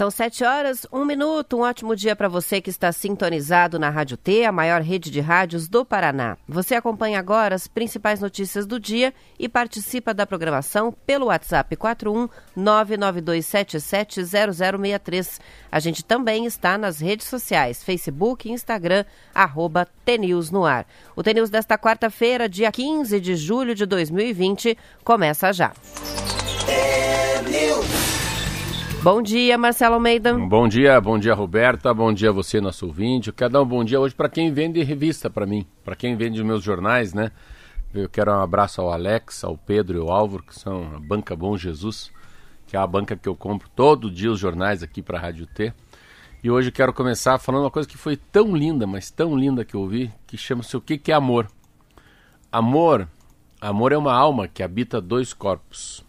São sete horas, um minuto. Um ótimo dia para você que está sintonizado na Rádio T, a maior rede de rádios do Paraná. Você acompanha agora as principais notícias do dia e participa da programação pelo WhatsApp 41 992770063. A gente também está nas redes sociais, Facebook e Instagram, arroba TNews no ar. O TNews desta quarta-feira, dia 15 de julho de 2020, começa já. Bom dia, Marcelo Almeida. Bom dia, bom dia, Roberta. Bom dia a você, nosso ouvinte. Eu quero dar um bom dia hoje para quem vende revista para mim, para quem vende os meus jornais, né? Eu quero um abraço ao Alex, ao Pedro e ao Álvaro, que são a Banca Bom Jesus, que é a banca que eu compro todo dia os jornais aqui para a Rádio T. E hoje eu quero começar falando uma coisa que foi tão linda, mas tão linda que eu ouvi, que chama-se o que, que é amor. Amor, amor é uma alma que habita dois corpos.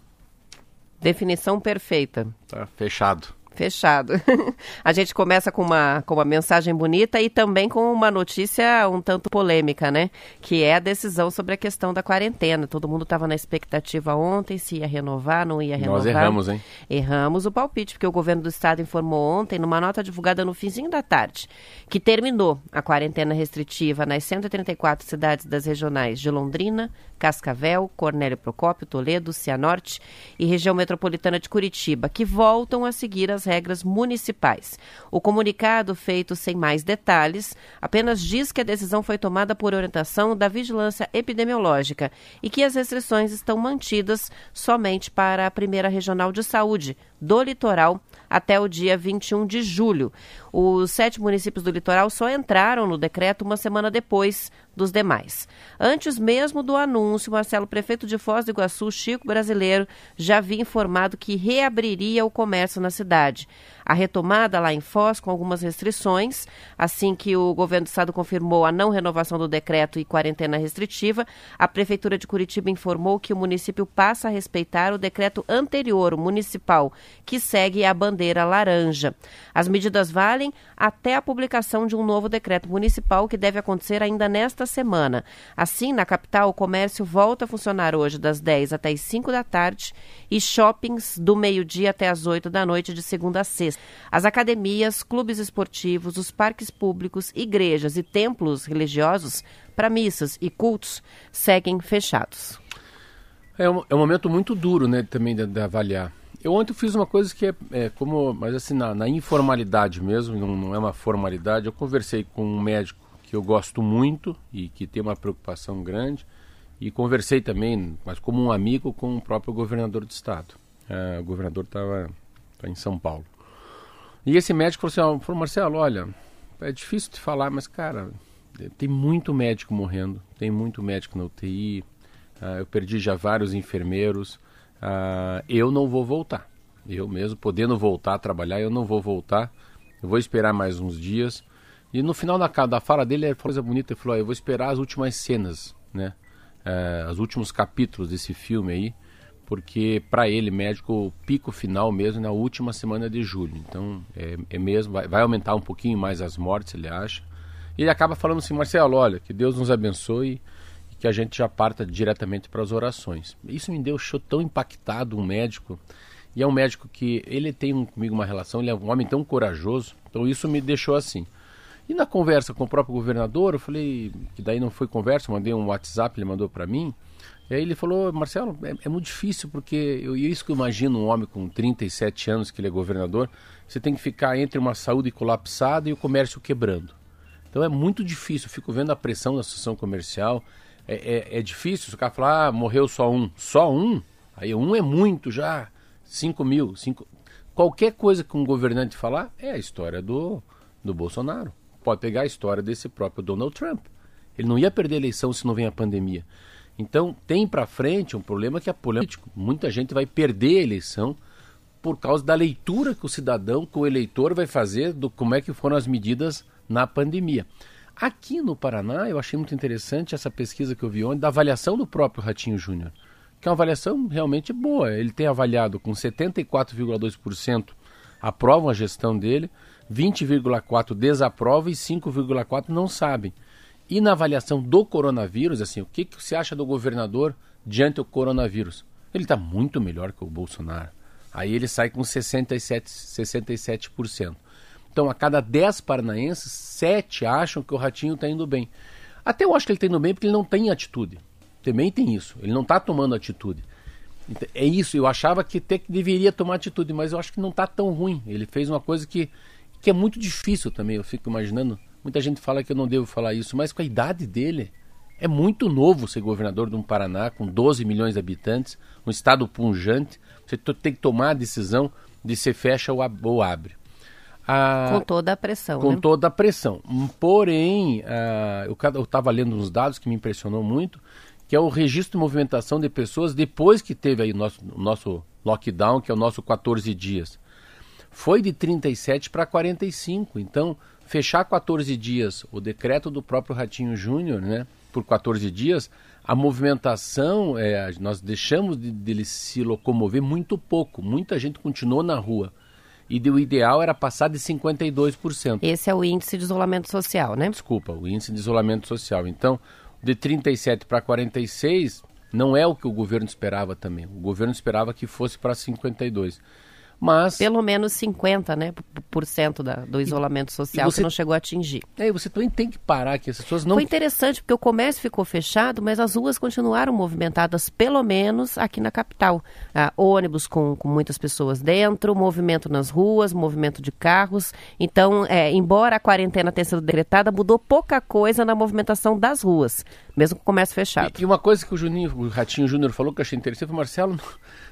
Definição perfeita. Tá fechado. Fechado. a gente começa com uma, com uma mensagem bonita e também com uma notícia um tanto polêmica, né? Que é a decisão sobre a questão da quarentena. Todo mundo estava na expectativa ontem se ia renovar, não ia renovar. Nós erramos, hein? Erramos o palpite, porque o governo do estado informou ontem, numa nota divulgada no finzinho da tarde, que terminou a quarentena restritiva nas 134 cidades das regionais de Londrina, Cascavel, Cornélio Procópio, Toledo, Cianorte e região metropolitana de Curitiba, que voltam a seguir as regras municipais. O comunicado, feito sem mais detalhes, apenas diz que a decisão foi tomada por orientação da vigilância epidemiológica e que as restrições estão mantidas somente para a primeira regional de saúde do litoral até o dia 21 de julho. Os sete municípios do litoral só entraram no decreto uma semana depois dos demais. Antes mesmo do anúncio, Marcelo, prefeito de Foz do Iguaçu, Chico Brasileiro, já havia informado que reabriria o comércio na cidade. A retomada lá em Foz, com algumas restrições, assim que o governo do estado confirmou a não renovação do decreto e quarentena restritiva, a prefeitura de Curitiba informou que o município passa a respeitar o decreto anterior, o municipal, que segue a bandeira laranja. As medidas valem até a publicação de um novo decreto municipal que deve acontecer ainda nesta semana. Assim, na capital, o comércio volta a funcionar hoje das 10 até as 5 da tarde e shoppings do meio-dia até as 8 da noite de segunda a sexta. As academias, clubes esportivos, os parques públicos, igrejas e templos religiosos para missas e cultos seguem fechados. É um, é um momento muito duro, né, também de, de avaliar. Eu ontem fiz uma coisa que é, é como, mas assim, na, na informalidade mesmo, não, não, é uma formalidade. Eu conversei com um médico que eu gosto muito e que tem uma preocupação grande, e conversei também, mas como um amigo, com o próprio governador do estado. É, o governador estava tá em São Paulo. E esse médico falou assim: Marcelo, olha, é difícil de falar, mas cara, tem muito médico morrendo, tem muito médico na UTI, uh, ah, eu perdi já vários enfermeiros, uh, eu não vou voltar. Eu mesmo, podendo voltar a trabalhar, eu não vou voltar, eu vou esperar mais uns dias. E no final da, da fala dele, ele falou coisa bonita, ele falou, eu vou esperar as últimas cenas, né? Uh, os últimos capítulos desse filme aí, porque para ele, médico, o pico final mesmo é na última semana de julho. Então, é, é mesmo, vai, vai, aumentar um pouquinho mais as mortes, ele acha. E ele acaba falando assim, Marcelo, olha, que Deus nos abençoe e que a gente já parta diretamente para as orações. Isso me deixou tão impactado, um médico. E é um médico que ele tem comigo uma relação, ele é um homem tão corajoso. Então, isso me deixou assim. E na conversa com o próprio governador, eu falei, que daí não foi conversa, mandei um WhatsApp, ele mandou para mim. E aí ele falou, Marcelo, é, é muito difícil porque eu, isso que eu imagino um homem com 37 anos que ele é governador, você tem que ficar entre uma saúde colapsada e o comércio quebrando. Então é muito difícil, eu fico vendo a pressão da associação comercial, é, é, é difícil, se o cara falar, ah, morreu só um, só um, aí um é muito já, 5 mil, cinco... qualquer coisa que um governante falar é a história do, do Bolsonaro. Pode pegar a história desse próprio Donald Trump. Ele não ia perder a eleição se não vem a pandemia. Então, tem para frente um problema que é político. Muita gente vai perder a eleição por causa da leitura que o cidadão, que o eleitor vai fazer do como é que foram as medidas na pandemia. Aqui no Paraná, eu achei muito interessante essa pesquisa que eu vi ontem da avaliação do próprio Ratinho Júnior, que é uma avaliação realmente boa. Ele tem avaliado com 74,2% aprovam a gestão dele, 20,4% desaprovam e 5,4% não sabem. E na avaliação do coronavírus, assim, o que, que você acha do governador diante do coronavírus? Ele está muito melhor que o Bolsonaro. Aí ele sai com 67%. 67%. Então, a cada 10 paranaenses, 7 acham que o Ratinho está indo bem. Até eu acho que ele está indo bem porque ele não tem atitude. Também tem isso. Ele não está tomando atitude. Então, é isso. Eu achava que até que deveria tomar atitude, mas eu acho que não está tão ruim. Ele fez uma coisa que, que é muito difícil também. Eu fico imaginando. Muita gente fala que eu não devo falar isso, mas com a idade dele, é muito novo ser governador de um Paraná com 12 milhões de habitantes, um estado punjante. Você tem que tomar a decisão de se fecha ou abre. Ah, com toda a pressão. Com né? toda a pressão. Porém, ah, eu estava lendo uns dados que me impressionou muito, que é o registro de movimentação de pessoas depois que teve aí o nosso, o nosso lockdown, que é o nosso 14 dias. Foi de 37 para 45. Então, fechar 14 dias, o decreto do próprio Ratinho Júnior, né, por 14 dias, a movimentação, é, nós deixamos de, dele se locomover muito pouco. Muita gente continuou na rua. E o ideal era passar de 52%. Esse é o índice de isolamento social, né? Desculpa, o índice de isolamento social. Então, de 37 para 46 não é o que o governo esperava também. O governo esperava que fosse para 52 mas pelo menos 50, né, por cento da, do isolamento social você, que não chegou a atingir. É, você também tem que parar que as pessoas não Foi interessante porque o comércio ficou fechado, mas as ruas continuaram movimentadas pelo menos aqui na capital. Ah, ônibus com, com muitas pessoas dentro, movimento nas ruas, movimento de carros. Então, é, embora a quarentena tenha sido decretada, mudou pouca coisa na movimentação das ruas, mesmo com o comércio fechado. E, e uma coisa que o Juninho, o Ratinho Júnior falou que eu achei interessante foi, Marcelo,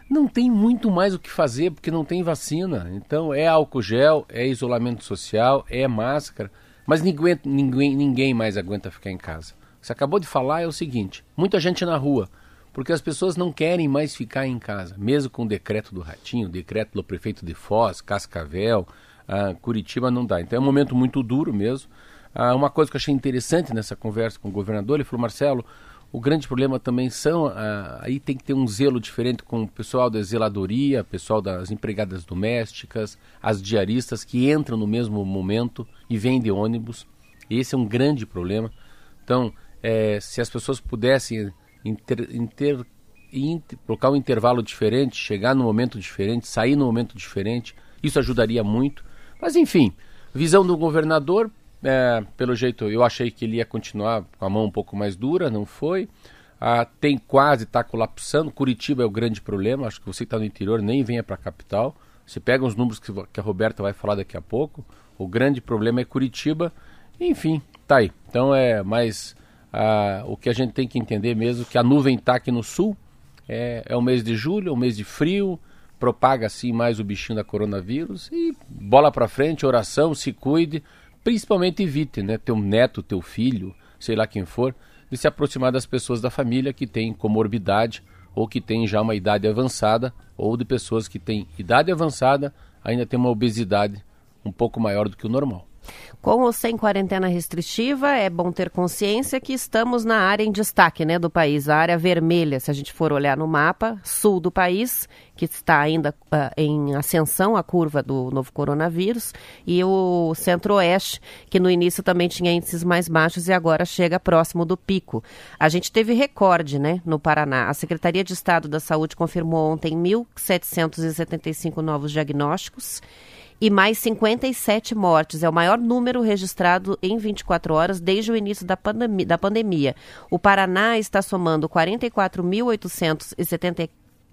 não tem muito mais o que fazer porque não tem vacina. Então é álcool gel, é isolamento social, é máscara, mas ninguém, ninguém, ninguém mais aguenta ficar em casa. Você acabou de falar é o seguinte: muita gente na rua, porque as pessoas não querem mais ficar em casa, mesmo com o decreto do Ratinho, decreto do prefeito de Foz, Cascavel, ah, Curitiba não dá. Então é um momento muito duro mesmo. Ah, uma coisa que eu achei interessante nessa conversa com o governador, ele falou, Marcelo, o grande problema também são, ah, aí tem que ter um zelo diferente com o pessoal da zeladoria, pessoal das empregadas domésticas, as diaristas que entram no mesmo momento e vêm de ônibus. Esse é um grande problema. Então, é, se as pessoas pudessem inter, inter, inter, colocar um intervalo diferente, chegar no momento diferente, sair no momento diferente, isso ajudaria muito. Mas enfim, visão do governador, é, pelo jeito, eu achei que ele ia continuar com a mão um pouco mais dura, não foi. Ah, tem quase, está colapsando. Curitiba é o grande problema. Acho que você que está no interior nem venha para a capital. Você pega os números que, que a Roberta vai falar daqui a pouco. O grande problema é Curitiba. Enfim, tá aí. Então é mais ah, o que a gente tem que entender mesmo que a nuvem está aqui no sul. É, é o mês de julho, é o mês de frio. Propaga assim mais o bichinho da coronavírus. E bola para frente, oração, se cuide principalmente evite, né, teu neto, teu filho, sei lá quem for, de se aproximar das pessoas da família que têm comorbidade ou que têm já uma idade avançada ou de pessoas que têm idade avançada ainda têm uma obesidade um pouco maior do que o normal. Com ou sem quarentena restritiva, é bom ter consciência que estamos na área em destaque né, do país, a área vermelha, se a gente for olhar no mapa, sul do país, que está ainda uh, em ascensão a curva do novo coronavírus, e o centro-oeste, que no início também tinha índices mais baixos e agora chega próximo do pico. A gente teve recorde né, no Paraná. A Secretaria de Estado da Saúde confirmou ontem 1.775 novos diagnósticos e mais 57 mortes. É o maior número registrado em 24 horas desde o início da, pandemia. Da pandemia. O Paraná está somando 44.870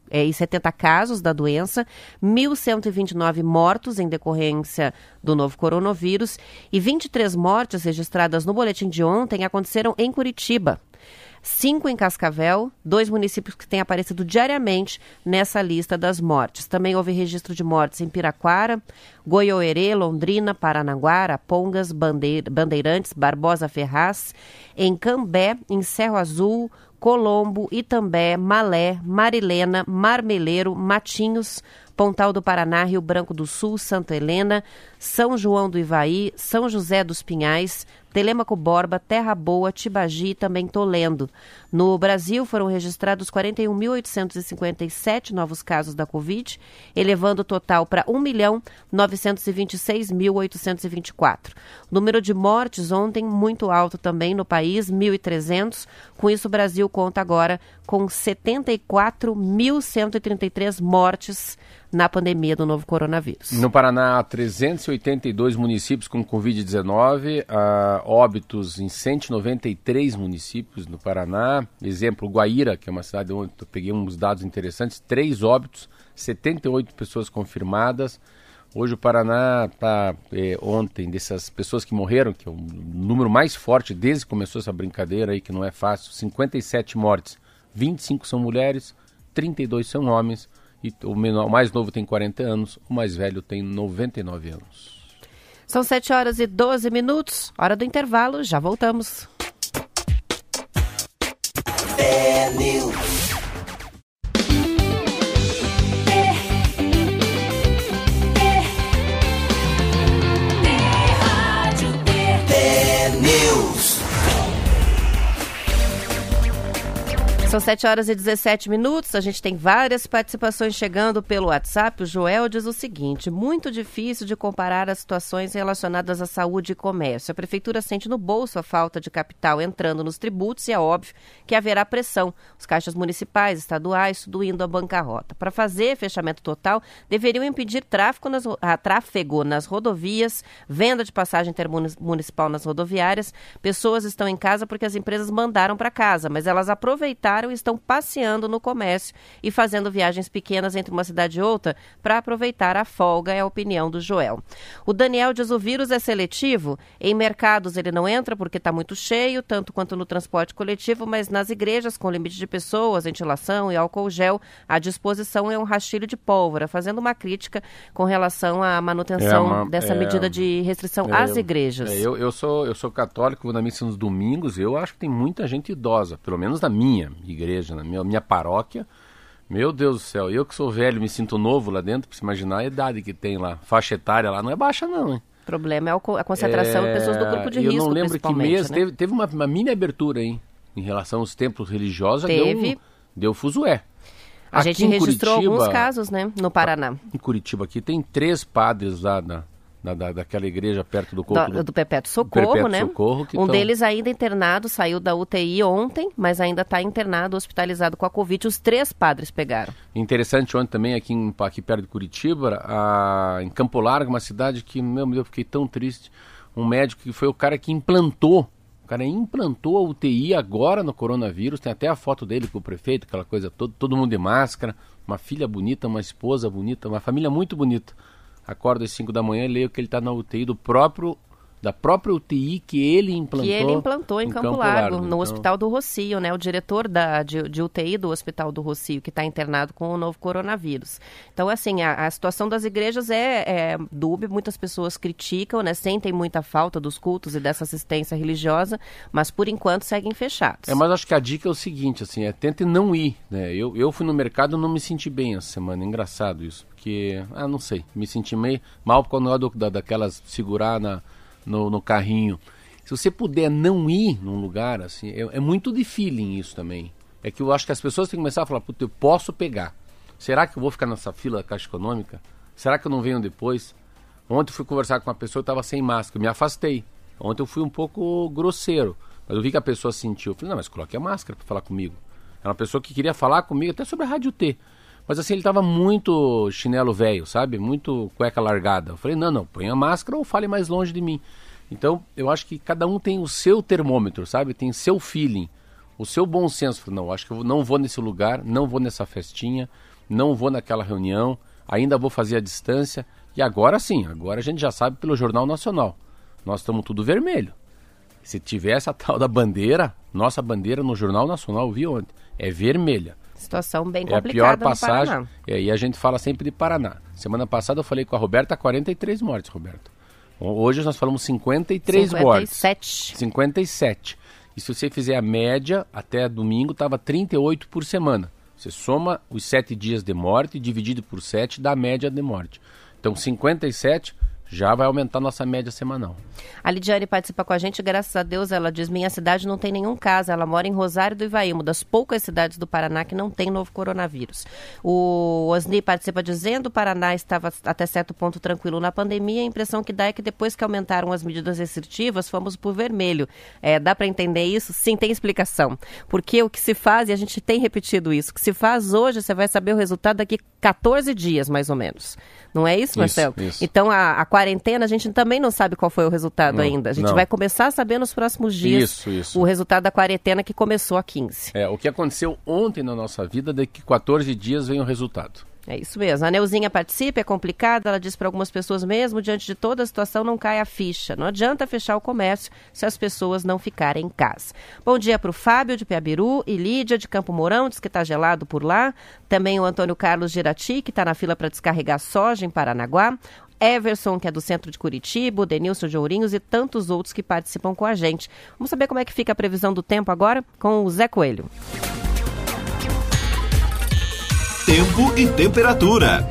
é, e 70 casos da doença, 1.129 mortos em decorrência do novo coronavírus e 23 mortes registradas no boletim de ontem aconteceram em Curitiba cinco em Cascavel, dois municípios que têm aparecido diariamente nessa lista das mortes. Também houve registro de mortes em Piraquara, Goiôerê, Londrina, Paranaguá, Pongas, Bandeirantes, Barbosa Ferraz, em Cambé, em Cerro Azul, Colombo, Itambé, Malé, Marilena, Marmeleiro, Matinhos, Pontal do Paraná, Rio Branco do Sul, Santa Helena, São João do Ivaí, São José dos Pinhais, Telemaco Borba, Terra Boa, Tibagi e também Tolendo. No Brasil, foram registrados 41.857 novos casos da Covid, elevando o total para 1.926.824. O número de mortes ontem muito alto também no país, 1.300. Com isso, o Brasil conta agora com 74.133 mortes na pandemia do novo coronavírus. No Paraná, 382 municípios com Covid-19, uh, óbitos em 193 municípios no Paraná. Exemplo, Guaíra, que é uma cidade onde eu peguei uns dados interessantes, três óbitos, 78 pessoas confirmadas. Hoje o Paraná está, é, ontem, dessas pessoas que morreram, que é o número mais forte desde que começou essa brincadeira aí, que não é fácil, 57 mortes. 25 são mulheres, 32 são homens e o, menor, o mais novo tem 40 anos, o mais velho tem 99 anos. São 7 horas e 12 minutos, hora do intervalo, já voltamos. É São 7 horas e 17 minutos. A gente tem várias participações chegando pelo WhatsApp. O Joel diz o seguinte: muito difícil de comparar as situações relacionadas à saúde e comércio. A prefeitura sente no bolso a falta de capital entrando nos tributos e é óbvio que haverá pressão. Os caixas municipais, estaduais, tudo indo à bancarrota. Para fazer fechamento total, deveriam impedir tráfego nas, ah, tráfego nas rodovias, venda de passagem intermunicipal nas rodoviárias. Pessoas estão em casa porque as empresas mandaram para casa, mas elas aproveitaram estão passeando no comércio e fazendo viagens pequenas entre uma cidade e outra para aproveitar a folga, é a opinião do Joel. O Daniel diz o vírus é seletivo. Em mercados ele não entra porque está muito cheio, tanto quanto no transporte coletivo, mas nas igrejas com limite de pessoas, ventilação e álcool gel, a disposição é um rastilho de pólvora, fazendo uma crítica com relação à manutenção é uma, dessa é, medida de restrição é, às igrejas. É, eu, eu, sou, eu sou católico, vou na missa nos domingos, eu acho que tem muita gente idosa, pelo menos na minha igreja, na minha, minha paróquia. Meu Deus do céu, eu que sou velho, me sinto novo lá dentro, para se imaginar a idade que tem lá. Faixa etária lá não é baixa, não, hein? O problema é a concentração é... de pessoas do grupo de risco. Eu não lembro que mês, né? teve, teve uma, uma, mini abertura, hein? Em relação aos templos religiosos, teve. deu, deu fuzué. A aqui gente registrou Curitiba, alguns casos, né? No Paraná. Em Curitiba aqui tem três padres lá na, da, da, daquela igreja perto do corpo do, do Perpétuo Socorro, né? Socorro, um tão... deles ainda internado, saiu da UTI ontem, mas ainda está internado, hospitalizado com a Covid. Os três padres pegaram. Interessante ontem também, aqui, em, aqui perto de Curitiba, a, em Campo Largo, uma cidade que, meu Deus, eu fiquei tão triste. Um médico que foi o cara que implantou o cara implantou a UTI agora no coronavírus, tem até a foto dele com o prefeito, aquela coisa toda, todo mundo de máscara, uma filha bonita, uma esposa bonita, uma família muito bonita acordo às 5 da manhã e leio que ele está na UTI do próprio da própria UTI que ele implantou. Que ele implantou em, em Campo, Campo, Largo, Largo no então... Hospital do Rocio, né? O diretor da, de, de UTI do Hospital do Rocio, que está internado com o novo coronavírus. Então, assim, a, a situação das igrejas é, é dúbia, muitas pessoas criticam, né? Sentem muita falta dos cultos e dessa assistência religiosa, mas por enquanto seguem fechados. É, mas acho que a dica é o seguinte, assim, é tente não ir, né? Eu, eu fui no mercado e não me senti bem essa semana, engraçado isso, porque, ah, não sei, me senti meio mal por causa da, daquelas segurar na no, no carrinho. Se você puder não ir num lugar, assim, é, é, muito de feeling isso também. É que eu acho que as pessoas têm que começar a falar, puta, eu posso pegar. Será que eu vou ficar nessa fila da Caixa Econômica? Será que eu não venho depois? Ontem eu fui conversar com uma pessoa que estava sem máscara, me afastei. Ontem eu fui um pouco grosseiro, mas eu vi que a pessoa sentiu. Eu falei, não, mas coloque a máscara para falar comigo. Era uma pessoa que queria falar comigo até sobre a Rádio T. Mas assim, ele estava muito chinelo velho, sabe? Muito cueca largada. Eu falei, não, não, põe a máscara ou fale mais longe de mim. Então, eu acho que cada um tem o seu termômetro, sabe? Tem seu feeling, o seu bom senso. Não, acho que eu não vou nesse lugar, não vou nessa festinha, não vou naquela reunião, ainda vou fazer a distância. E agora sim, agora a gente já sabe pelo Jornal Nacional. Nós estamos tudo vermelho. Se tivesse a tal da bandeira, nossa bandeira no Jornal Nacional, vi ontem, é vermelha. Situação bem complicada. É a pior passagem. É, e a gente fala sempre de Paraná. Semana passada eu falei com a Roberta 43 mortes, Roberto. Hoje nós falamos 53 57. mortes. 57. 57. E se você fizer a média, até domingo estava 38 por semana. Você soma os sete dias de morte dividido por sete dá a média de morte. Então, 57 já vai aumentar nossa média semanal. A Lidiane participa com a gente, graças a Deus, ela diz: minha cidade não tem nenhum caso, ela mora em Rosário do Ivaí, uma das poucas cidades do Paraná que não tem novo coronavírus. O Osni participa dizendo: o Paraná estava até certo ponto tranquilo na pandemia, a impressão que dá é que depois que aumentaram as medidas restritivas, fomos por vermelho. É, dá para entender isso? Sim, tem explicação. Porque o que se faz, e a gente tem repetido isso, o que se faz hoje, você vai saber o resultado daqui 14 dias, mais ou menos. Não é isso, Marcelo? Isso, isso. Então, a, a quarentena, a gente também não sabe qual foi o resultado não, ainda. A gente não. vai começar a saber nos próximos dias isso, isso. o resultado da quarentena que começou a 15. É, o que aconteceu ontem na nossa vida, daqui 14 dias vem o resultado. É isso mesmo. A Neuzinha participa, é complicado. Ela diz para algumas pessoas mesmo, diante de toda a situação, não cai a ficha. Não adianta fechar o comércio se as pessoas não ficarem em casa. Bom dia para o Fábio de Piabiru e Lídia de Campo Mourão, diz que está gelado por lá. Também o Antônio Carlos Girati, que está na fila para descarregar soja em Paranaguá. Everson, que é do centro de Curitiba, o Denilson de Ourinhos e tantos outros que participam com a gente. Vamos saber como é que fica a previsão do tempo agora com o Zé Coelho. Tempo e temperatura.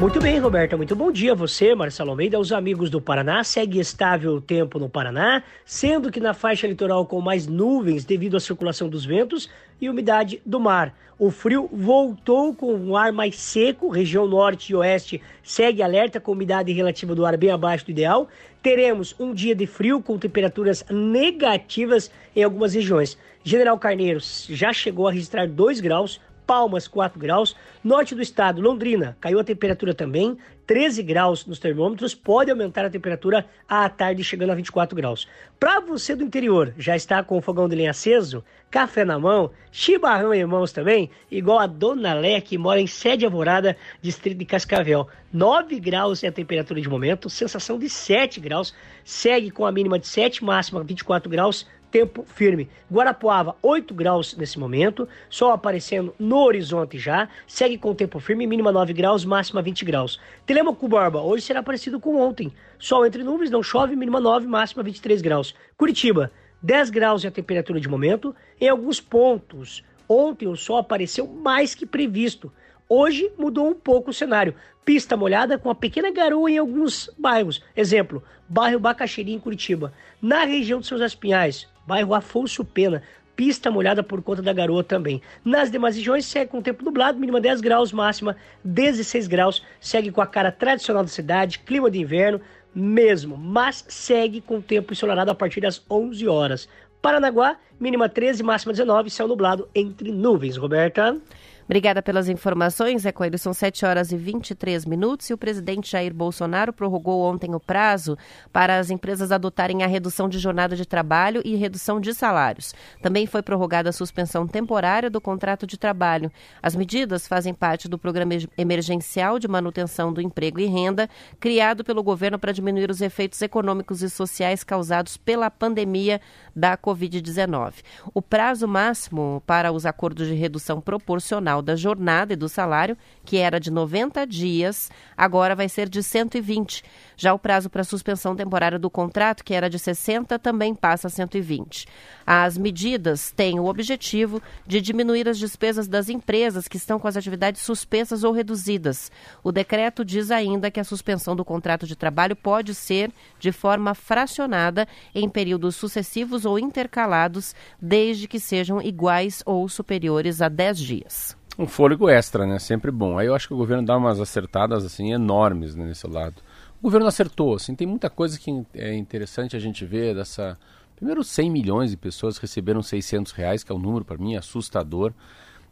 Muito bem, Roberta. Muito bom dia a você, Marcelo Almeida, aos amigos do Paraná. Segue estável o tempo no Paraná, sendo que na faixa litoral com mais nuvens devido à circulação dos ventos e umidade do mar. O frio voltou com um ar mais seco, região norte e oeste segue alerta com umidade relativa do ar bem abaixo do ideal. Teremos um dia de frio com temperaturas negativas em algumas regiões. General Carneiros já chegou a registrar 2 graus, Palmas 4 graus, norte do estado, Londrina, caiu a temperatura também, 13 graus nos termômetros, pode aumentar a temperatura à tarde chegando a 24 graus. Para você do interior, já está com o fogão de lenha aceso, café na mão, chimarrão em mãos também, igual a Dona Lé, que mora em Sede Alvorada, distrito de Cascavel. 9 graus é a temperatura de momento, sensação de 7 graus, segue com a mínima de 7, máxima 24 graus, tempo firme. Guarapuava, 8 graus nesse momento, sol aparecendo no horizonte já, segue com tempo firme, mínima 9 graus, máxima 20 graus. Telemaco Borba, hoje será parecido com ontem. Sol entre nuvens, não chove, mínima 9, máxima 23 graus. Curitiba, 10 graus é a temperatura de momento. Em alguns pontos, ontem o sol apareceu mais que previsto. Hoje mudou um pouco o cenário. Pista molhada com uma pequena garoa em alguns bairros. Exemplo, bairro Bacaxiri em Curitiba. Na região de Seus Espinhais, bairro Afonso Pena. Pista molhada por conta da garoa também. Nas demais regiões, segue com tempo nublado, mínima 10 graus, máxima 16 graus. Segue com a cara tradicional da cidade, clima de inverno mesmo, mas segue com tempo ensolarado a partir das 11 horas. Paranaguá, mínima 13, máxima 19, céu nublado entre nuvens. Roberta. Obrigada pelas informações, é. São 7 horas e 23 minutos e o presidente Jair Bolsonaro prorrogou ontem o prazo para as empresas adotarem a redução de jornada de trabalho e redução de salários. Também foi prorrogada a suspensão temporária do contrato de trabalho. As medidas fazem parte do programa emergencial de manutenção do emprego e renda, criado pelo governo para diminuir os efeitos econômicos e sociais causados pela pandemia da Covid-19. O prazo máximo para os acordos de redução proporcional da jornada e do salário, que era de 90 dias, agora vai ser de 120. Já o prazo para suspensão temporária do contrato, que era de 60, também passa a 120. As medidas têm o objetivo de diminuir as despesas das empresas que estão com as atividades suspensas ou reduzidas. O decreto diz ainda que a suspensão do contrato de trabalho pode ser de forma fracionada em períodos sucessivos ou intercalados, desde que sejam iguais ou superiores a 10 dias um fôlego extra, né? Sempre bom. Aí eu acho que o governo dá umas acertadas assim enormes né, nesse lado. O governo acertou, assim, tem muita coisa que é interessante a gente ver dessa. Primeiro, 100 milhões de pessoas receberam 600 reais, que é um número para mim assustador.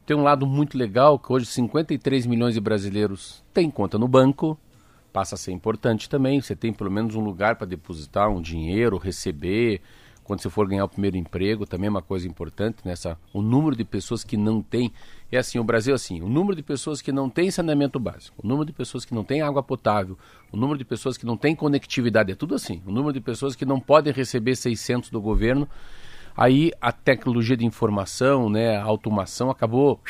Tem um lado muito legal que hoje 53 milhões de brasileiros têm conta no banco, passa a ser importante também. Você tem pelo menos um lugar para depositar um dinheiro, receber, quando você for ganhar o primeiro emprego, também é uma coisa importante nessa o número de pessoas que não tem é assim, o Brasil assim, o número de pessoas que não tem saneamento básico, o número de pessoas que não tem água potável, o número de pessoas que não tem conectividade, é tudo assim, o número de pessoas que não podem receber 600 do governo, aí a tecnologia de informação, né, a automação acabou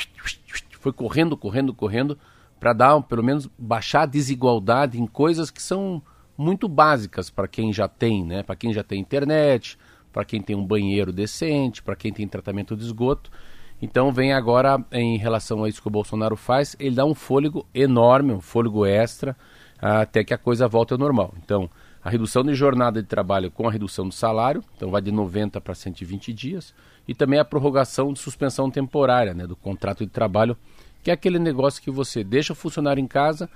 foi correndo, correndo, correndo para dar, pelo menos baixar a desigualdade em coisas que são muito básicas para quem já tem, né, para quem já tem internet, para quem tem um banheiro decente, para quem tem tratamento de esgoto. Então vem agora em relação a isso que o Bolsonaro faz, ele dá um fôlego enorme, um fôlego extra, até que a coisa volte ao normal. Então, a redução de jornada de trabalho com a redução do salário, então vai de 90 para 120 dias, e também a prorrogação de suspensão temporária né, do contrato de trabalho, que é aquele negócio que você deixa o funcionário em casa,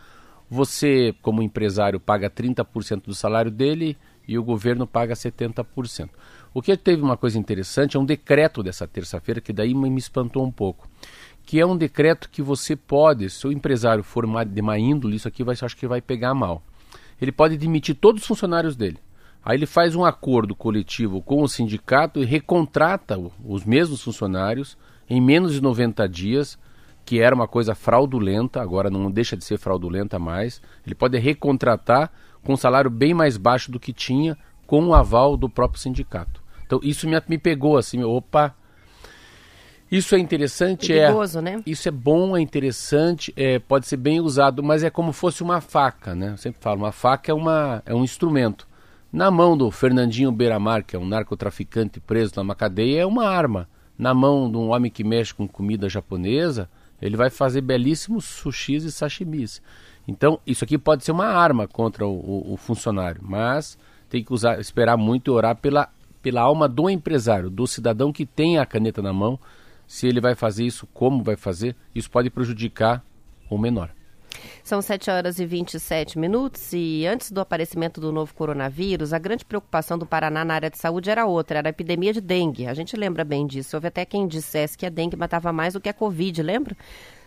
você, como empresário, paga 30% do salário dele e o governo paga 70%. O que teve uma coisa interessante é um decreto dessa terça-feira, que daí me espantou um pouco. Que é um decreto que você pode, se o empresário for de má índole, isso aqui vai, acho que vai pegar mal. Ele pode demitir todos os funcionários dele. Aí ele faz um acordo coletivo com o sindicato e recontrata os mesmos funcionários em menos de 90 dias, que era uma coisa fraudulenta, agora não deixa de ser fraudulenta mais. Ele pode recontratar com um salário bem mais baixo do que tinha, com o aval do próprio sindicato. Então isso me, me pegou assim, opa. Isso é interessante, é Perigoso, é. Né? Isso é bom, é interessante, é, pode ser bem usado, mas é como fosse uma faca, né? Eu sempre falo, uma faca é, uma, é um instrumento. Na mão do Fernandinho Beiramar, que é um narcotraficante preso numa cadeia, é uma arma. Na mão de um homem que mexe com comida japonesa, ele vai fazer belíssimos sushis e sashimis. Então, isso aqui pode ser uma arma contra o, o, o funcionário, mas tem que usar, esperar muito e orar pela pela alma do empresário, do cidadão que tem a caneta na mão, se ele vai fazer isso, como vai fazer, isso pode prejudicar o menor. São 7 horas e 27 minutos e antes do aparecimento do novo coronavírus, a grande preocupação do Paraná na área de saúde era outra, era a epidemia de dengue. A gente lembra bem disso. Houve até quem dissesse que a dengue matava mais do que a Covid, lembra?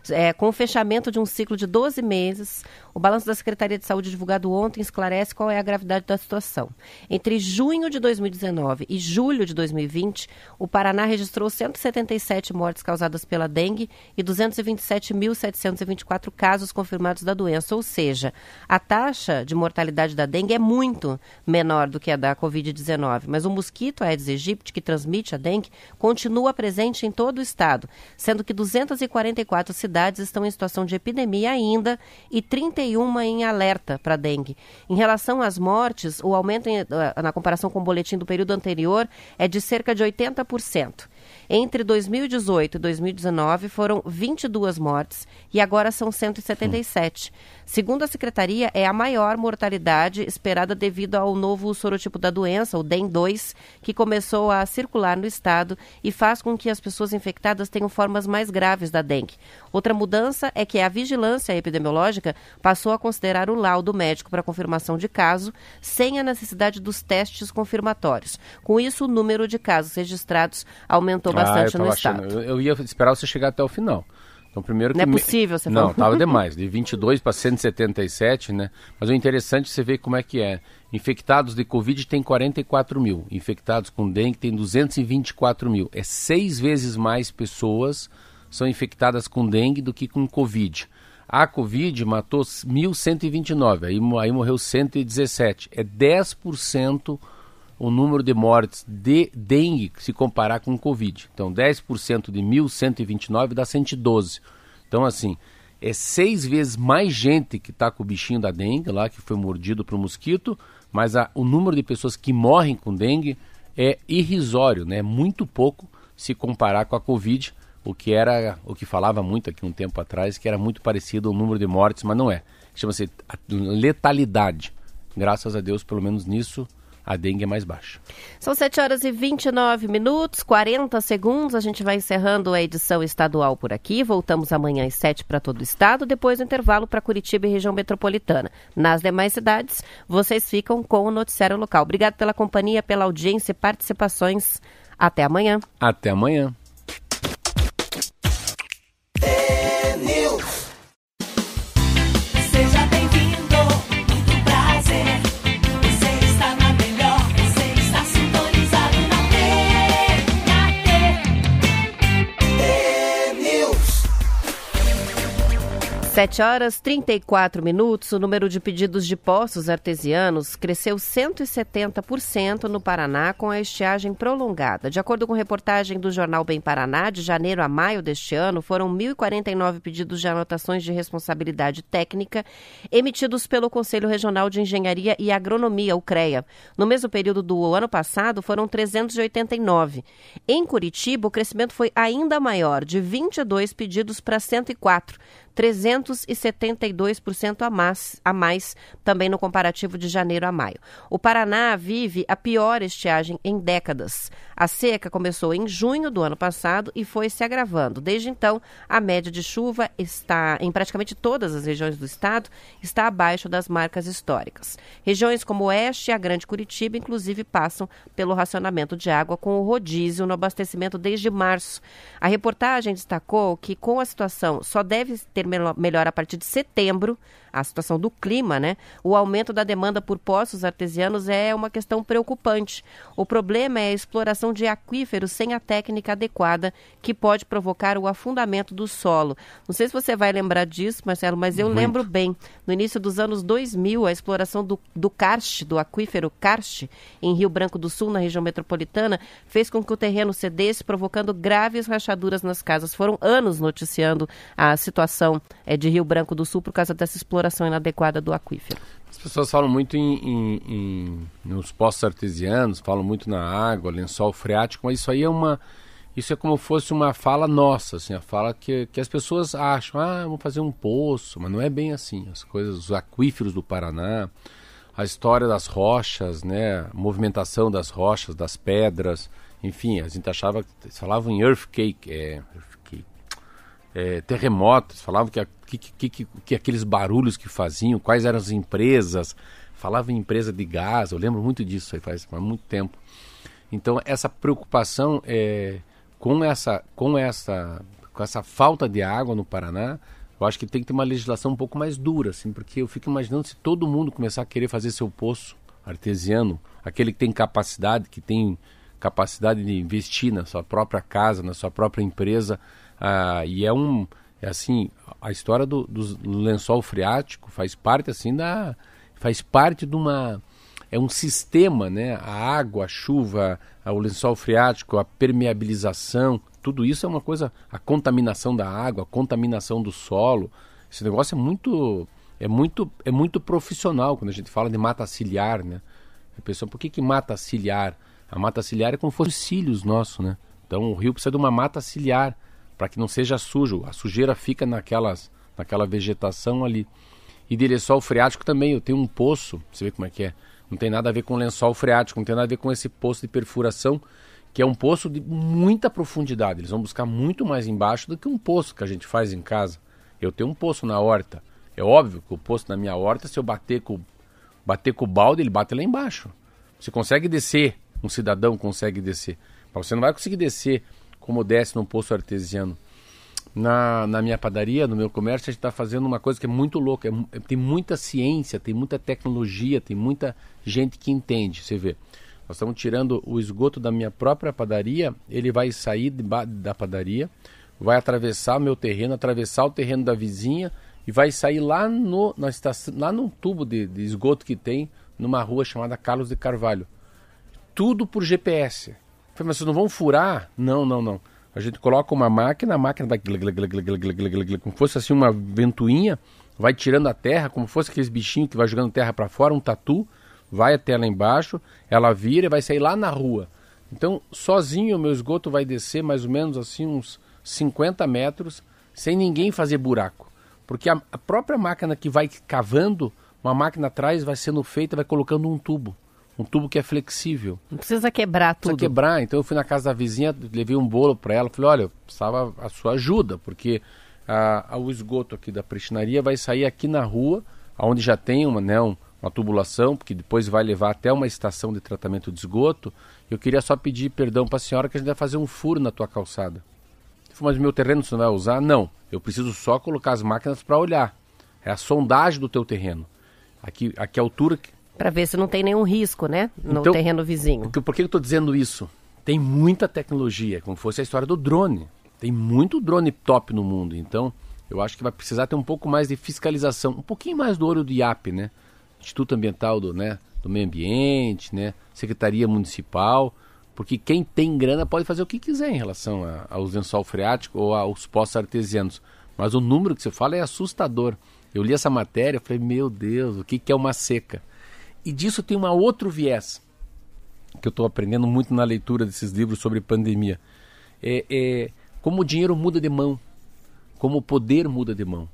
É, com o fechamento de um ciclo de 12 meses, o balanço da Secretaria de Saúde divulgado ontem esclarece qual é a gravidade da situação. Entre junho de 2019 e julho de 2020, o Paraná registrou 177 mortes causadas pela dengue e 227.724 casos confirmados da doença, ou seja, a taxa de mortalidade da dengue é muito menor do que a da Covid-19, mas o mosquito Aedes aegypti, que transmite a dengue, continua presente em todo o estado, sendo que 244 cidades cidades estão em situação de epidemia ainda e 31 em alerta para dengue. Em relação às mortes, o aumento em, eh, na comparação com o boletim do período anterior é de cerca de 80%. Entre 2018 e 2019 foram 22 mortes e agora são 177. Segundo a secretaria, é a maior mortalidade esperada devido ao novo sorotipo da doença, o DEN2, que começou a circular no estado e faz com que as pessoas infectadas tenham formas mais graves da dengue. Outra mudança é que a vigilância epidemiológica passou a considerar o laudo médico para confirmação de caso, sem a necessidade dos testes confirmatórios. Com isso, o número de casos registrados aumentou bastante ah, no estado. Achando, eu, ia esperar você chegar até o final. Então, primeiro Não é possível, você Não, estava demais. De 22 para 177, né? Mas o interessante é você ver como é que é. Infectados de Covid tem 44 mil. Infectados com dengue tem 224 mil. É seis vezes mais pessoas são infectadas com dengue do que com Covid. A Covid matou 1.129, aí, aí morreu 117. É 10% o número de mortes de dengue se comparar com o Covid. Então, 10% de 1.129 dá 112. Então, assim, é seis vezes mais gente que está com o bichinho da dengue, lá que foi mordido por um mosquito, mas a, o número de pessoas que morrem com dengue é irrisório, né? muito pouco se comparar com a Covid, o que era o que falava muito aqui um tempo atrás, que era muito parecido ao número de mortes, mas não é. Chama-se letalidade. Graças a Deus, pelo menos nisso, a dengue é mais baixa. São 7 horas e 29 minutos, 40 segundos. A gente vai encerrando a edição estadual por aqui. Voltamos amanhã às 7 para todo o estado, depois do intervalo para Curitiba e região metropolitana. Nas demais cidades, vocês ficam com o noticiário local. Obrigado pela companhia, pela audiência e participações. Até amanhã. Até amanhã. 7 horas 34 minutos. O número de pedidos de poços artesianos cresceu 170% no Paraná com a estiagem prolongada. De acordo com reportagem do jornal Bem Paraná, de janeiro a maio deste ano, foram 1.049 pedidos de anotações de responsabilidade técnica emitidos pelo Conselho Regional de Engenharia e Agronomia, o CREA. No mesmo período do ano passado, foram 389. Em Curitiba, o crescimento foi ainda maior, de 22 pedidos para 104. 372% a mais, a mais também no comparativo de janeiro a maio. O Paraná vive a pior estiagem em décadas. A seca começou em junho do ano passado e foi se agravando. Desde então, a média de chuva está em praticamente todas as regiões do estado está abaixo das marcas históricas. Regiões como Oeste e a Grande Curitiba, inclusive, passam pelo racionamento de água com o rodízio no abastecimento desde março. A reportagem destacou que com a situação só deve ter melhor a partir de setembro, a situação do clima, né? O aumento da demanda por poços artesianos é uma questão preocupante. O problema é a exploração de aquíferos sem a técnica adequada, que pode provocar o afundamento do solo. Não sei se você vai lembrar disso, Marcelo, mas eu Muito. lembro bem. No início dos anos 2000, a exploração do, do karst, do aquífero karst, em Rio Branco do Sul, na região metropolitana, fez com que o terreno cedesse, provocando graves rachaduras nas casas. Foram anos noticiando a situação é, de Rio Branco do Sul por causa dessa exploração inadequada do aquífero. As pessoas falam muito em, em, em, nos poços artesianos, falam muito na água, lençol freático, mas isso aí é uma. Isso é como fosse uma fala nossa, assim, a fala que, que as pessoas acham, ah, vamos fazer um poço, mas não é bem assim. As coisas, os aquíferos do Paraná, a história das rochas, né, a movimentação das rochas, das pedras, enfim, a gente achava, falavam em earthquake, é, é, terremotos, falavam que, que, que, que, aqueles barulhos que faziam, quais eram as empresas, falavam em empresa de gás, eu lembro muito disso aí faz, faz muito tempo. Então essa preocupação é, com essa com essa com essa falta de água no Paraná, eu acho que tem que ter uma legislação um pouco mais dura, assim, porque eu fico imaginando se todo mundo começar a querer fazer seu poço artesiano, aquele que tem capacidade, que tem capacidade de investir na sua própria casa, na sua própria empresa, ah, e é um. É assim, a história do, do lençol freático faz parte assim da. faz parte de uma. É um sistema, né? A água, a chuva, o lençol freático, a permeabilização, tudo isso é uma coisa. A contaminação da água, a contaminação do solo. Esse negócio é muito. É muito, é muito profissional quando a gente fala de mata ciliar, né? A pessoa, por que, que mata ciliar? A mata ciliar é como se fossem cílios nossos, né? Então o rio precisa de uma mata ciliar para que não seja sujo. A sujeira fica naquelas, naquela vegetação ali. E de lençol freático também, eu tenho um poço, você vê como é que é. Não tem nada a ver com lençol freático, não tem nada a ver com esse poço de perfuração, que é um poço de muita profundidade. Eles vão buscar muito mais embaixo do que um poço que a gente faz em casa. Eu tenho um poço na horta. É óbvio que o poço na minha horta, se eu bater com, bater com o balde, ele bate lá embaixo. Você consegue descer, um cidadão consegue descer. Mas você não vai conseguir descer como desce num poço artesiano. Na, na minha padaria, no meu comércio, a gente está fazendo uma coisa que é muito louca. É, é, tem muita ciência, tem muita tecnologia, tem muita gente que entende. Você vê, nós estamos tirando o esgoto da minha própria padaria, ele vai sair de, da padaria, vai atravessar o meu terreno, atravessar o terreno da vizinha e vai sair lá no, na estação, lá no tubo de, de esgoto que tem numa rua chamada Carlos de Carvalho. Tudo por GPS. Falei, mas vocês não vão furar? Não, não, não. A gente coloca uma máquina, a máquina vai como fosse assim uma ventoinha, vai tirando a terra, como fosse aqueles bichinhos que vai jogando terra para fora, um tatu, vai até lá embaixo, ela vira e vai sair lá na rua. Então, sozinho o meu esgoto vai descer mais ou menos assim uns 50 metros, sem ninguém fazer buraco. Porque a, a própria máquina que vai cavando, uma máquina atrás vai sendo feita, vai colocando um tubo um tubo que é flexível. Não precisa quebrar tudo. Precisa quebrar. Então eu fui na casa da vizinha, levei um bolo para ela, falei, olha, eu precisava a sua ajuda, porque a, a, o esgoto aqui da prestinaria vai sair aqui na rua, onde já tem uma, né, um, uma tubulação, porque depois vai levar até uma estação de tratamento de esgoto. Eu queria só pedir perdão para a senhora que a gente vai fazer um furo na tua calçada. Falei, mas meu terreno você não vai usar? Não, eu preciso só colocar as máquinas para olhar. É a sondagem do teu terreno. Aqui, aqui a altura para ver se não tem nenhum risco, né? No então, terreno vizinho. Por que eu estou dizendo isso? Tem muita tecnologia, como fosse a história do drone. Tem muito drone top no mundo. Então, Eu acho que vai precisar ter um pouco mais de fiscalização, um pouquinho mais do olho do IAP, né? Instituto Ambiental do, né, do Meio Ambiente, né? Secretaria Municipal, porque quem tem grana pode fazer o que quiser em relação a, aos lençol freático ou aos poços artesianos. Mas o número que você fala é assustador. Eu li essa matéria e falei, meu Deus, o que, que é uma seca? E disso tem um outro viés que eu estou aprendendo muito na leitura desses livros sobre pandemia. É, é, como o dinheiro muda de mão, como o poder muda de mão.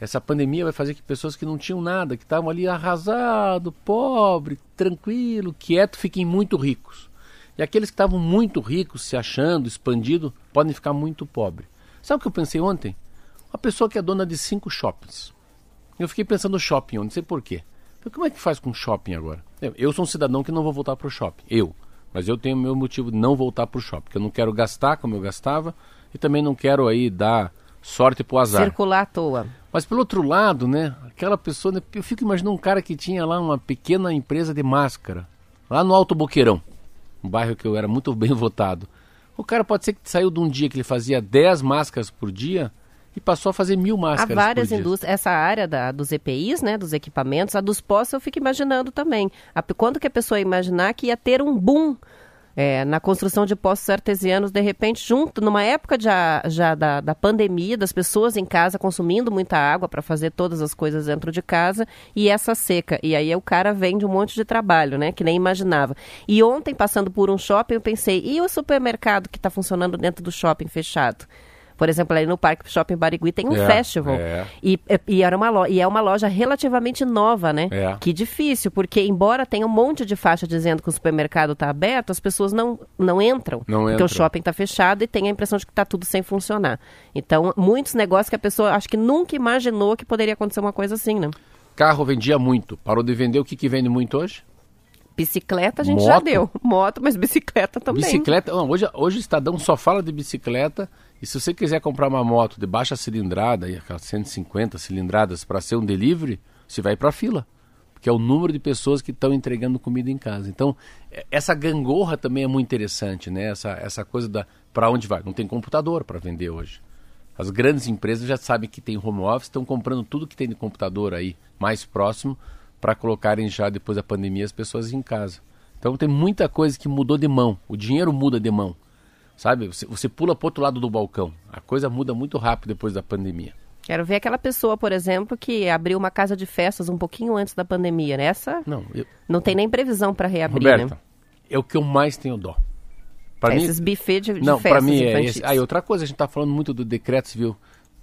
Essa pandemia vai fazer que pessoas que não tinham nada, que estavam ali arrasado, pobre, tranquilo, quieto, fiquem muito ricos. E aqueles que estavam muito ricos, se achando, expandido, podem ficar muito pobres. Sabe o que eu pensei ontem? Uma pessoa que é dona de cinco shoppings. Eu fiquei pensando no shopping, não sei porquê. Como é que faz com shopping agora? Eu sou um cidadão que não vou voltar para o shopping. Eu. Mas eu tenho meu motivo de não voltar para o shopping. Porque eu não quero gastar como eu gastava e também não quero aí dar sorte pro azar. Circular à toa. Mas pelo outro lado, né? Aquela pessoa, né, eu fico imaginando um cara que tinha lá uma pequena empresa de máscara, lá no Alto Boqueirão, um bairro que eu era muito bem votado. O cara pode ser que saiu de um dia que ele fazia 10 máscaras por dia e passou a fazer mil máscaras. Há várias indústrias. Essa área da, dos EPIs, né, dos equipamentos, a dos postos eu fico imaginando também. A, quando que a pessoa ia imaginar que ia ter um boom é, na construção de postos artesianos, de repente, junto, numa época já, já da, da pandemia, das pessoas em casa consumindo muita água para fazer todas as coisas dentro de casa, e essa seca. E aí o cara vende um monte de trabalho, né? Que nem imaginava. E ontem, passando por um shopping, eu pensei, e o supermercado que está funcionando dentro do shopping fechado? Por exemplo, ali no Parque Shopping Barigui tem um é, festival. É. E, e, era uma loja, e é uma loja relativamente nova, né? É. Que difícil, porque embora tenha um monte de faixa dizendo que o supermercado está aberto, as pessoas não, não entram. Não porque entram. o shopping está fechado e tem a impressão de que está tudo sem funcionar. Então, muitos negócios que a pessoa acho que nunca imaginou que poderia acontecer uma coisa assim, né? Carro vendia muito. Parou de vender o que, que vende muito hoje? Bicicleta a gente Moto. já deu. Moto, mas bicicleta também. Bicicleta, não, hoje, hoje o Estadão só fala de bicicleta e se você quiser comprar uma moto de baixa cilindrada, e aquelas 150 cilindradas para ser um delivery, você vai para a fila. Porque é o número de pessoas que estão entregando comida em casa. Então, é, essa gangorra também é muito interessante, né? Essa, essa coisa da para onde vai. Não tem computador para vender hoje. As grandes empresas já sabem que tem home office, estão comprando tudo que tem de computador aí mais próximo para colocarem já depois da pandemia as pessoas em casa. Então tem muita coisa que mudou de mão. O dinheiro muda de mão. Sabe? Você, você pula para outro lado do balcão. A coisa muda muito rápido depois da pandemia. Quero ver aquela pessoa, por exemplo, que abriu uma casa de festas um pouquinho antes da pandemia. Nessa né? não, eu... não tem nem previsão para reabrir, Roberta, né? é o que eu mais tenho dó. Pra é mim, esses buffets de, de não, festas mim é esse. Aí outra coisa, a gente está falando muito do decreto civil